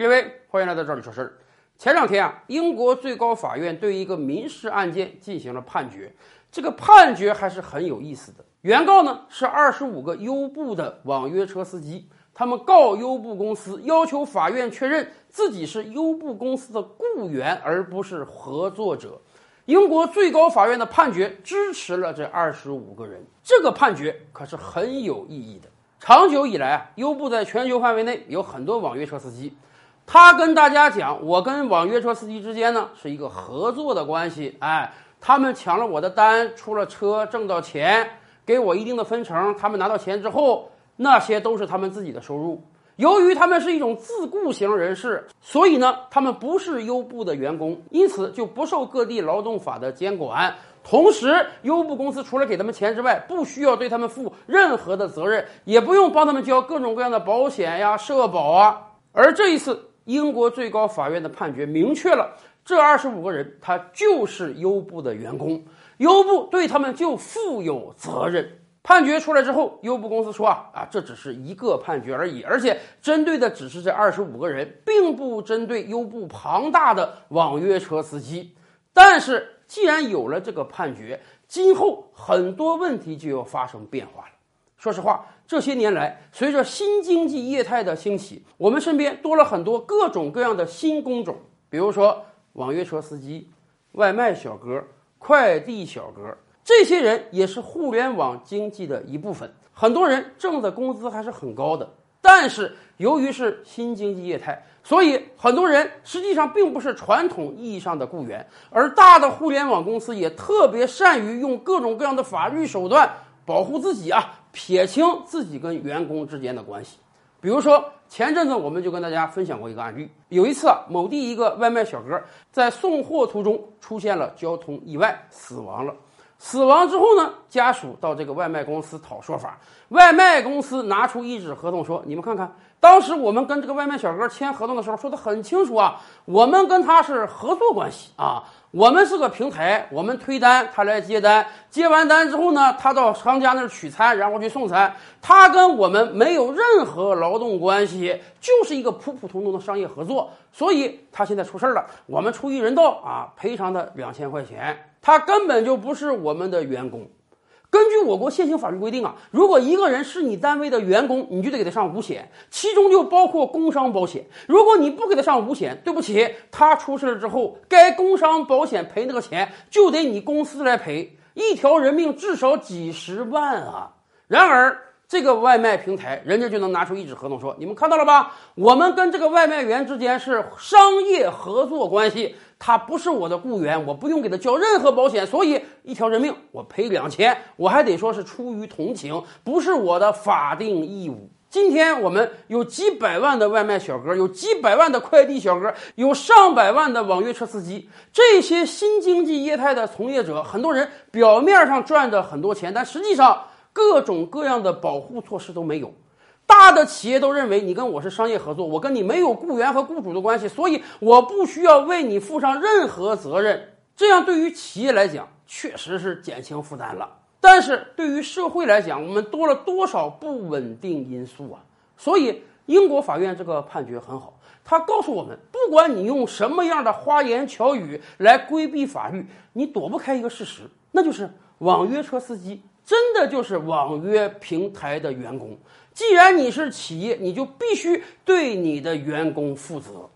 各位，欢迎来到这里说事儿。前两天啊，英国最高法院对一个民事案件进行了判决，这个判决还是很有意思的。原告呢是二十五个优步的网约车司机，他们告优步公司，要求法院确认自己是优步公司的雇员，而不是合作者。英国最高法院的判决支持了这二十五个人，这个判决可是很有意义的。长久以来啊，优步在全球范围内有很多网约车司机。他跟大家讲，我跟网约车司机之间呢是一个合作的关系。哎，他们抢了我的单，出了车，挣到钱，给我一定的分成。他们拿到钱之后，那些都是他们自己的收入。由于他们是一种自雇型人士，所以呢，他们不是优步的员工，因此就不受各地劳动法的监管。同时，优步公司除了给他们钱之外，不需要对他们负任何的责任，也不用帮他们交各种各样的保险呀、社保啊。而这一次，英国最高法院的判决明确了，这二十五个人他就是优步的员工，优步对他们就负有责任。判决出来之后，优步公司说啊啊，这只是一个判决而已，而且针对的只是这二十五个人，并不针对优步庞大的网约车司机。但是，既然有了这个判决，今后很多问题就要发生变化了。说实话，这些年来，随着新经济业态的兴起，我们身边多了很多各种各样的新工种，比如说网约车司机、外卖小哥、快递小哥，这些人也是互联网经济的一部分。很多人挣的工资还是很高的，但是由于是新经济业态，所以很多人实际上并不是传统意义上的雇员，而大的互联网公司也特别善于用各种各样的法律手段保护自己啊。撇清自己跟员工之间的关系，比如说前阵子我们就跟大家分享过一个案例，有一次啊，某地一个外卖小哥在送货途中出现了交通意外，死亡了。死亡之后呢，家属到这个外卖公司讨说法，外卖公司拿出一纸合同说：“你们看看，当时我们跟这个外卖小哥签合同的时候说的很清楚啊，我们跟他是合作关系啊。”我们是个平台，我们推单，他来接单，接完单之后呢，他到商家那儿取餐，然后去送餐。他跟我们没有任何劳动关系，就是一个普普通通的商业合作。所以他现在出事儿了，我们出于人道啊，赔偿他两千块钱。他根本就不是我们的员工。根据我国现行法律规定啊，如果一个人是你单位的员工，你就得给他上五险，其中就包括工伤保险。如果你不给他上五险，对不起，他出事了之后，该工伤保险赔那个钱就得你公司来赔，一条人命至少几十万啊。然而，这个外卖平台人家就能拿出一纸合同说：“你们看到了吧？我们跟这个外卖员之间是商业合作关系。”他不是我的雇员，我不用给他交任何保险，所以一条人命我赔两千，我还得说是出于同情，不是我的法定义务。今天我们有几百万的外卖小哥，有几百万的快递小哥，有上百万的网约车司机，这些新经济业态的从业者，很多人表面上赚着很多钱，但实际上各种各样的保护措施都没有。大的企业都认为你跟我是商业合作，我跟你没有雇员和雇主的关系，所以我不需要为你负上任何责任。这样对于企业来讲确实是减轻负担了，但是对于社会来讲，我们多了多少不稳定因素啊？所以英国法院这个判决很好，他告诉我们，不管你用什么样的花言巧语来规避法律，你躲不开一个事实，那就是网约车司机。真的就是网约平台的员工。既然你是企业，你就必须对你的员工负责。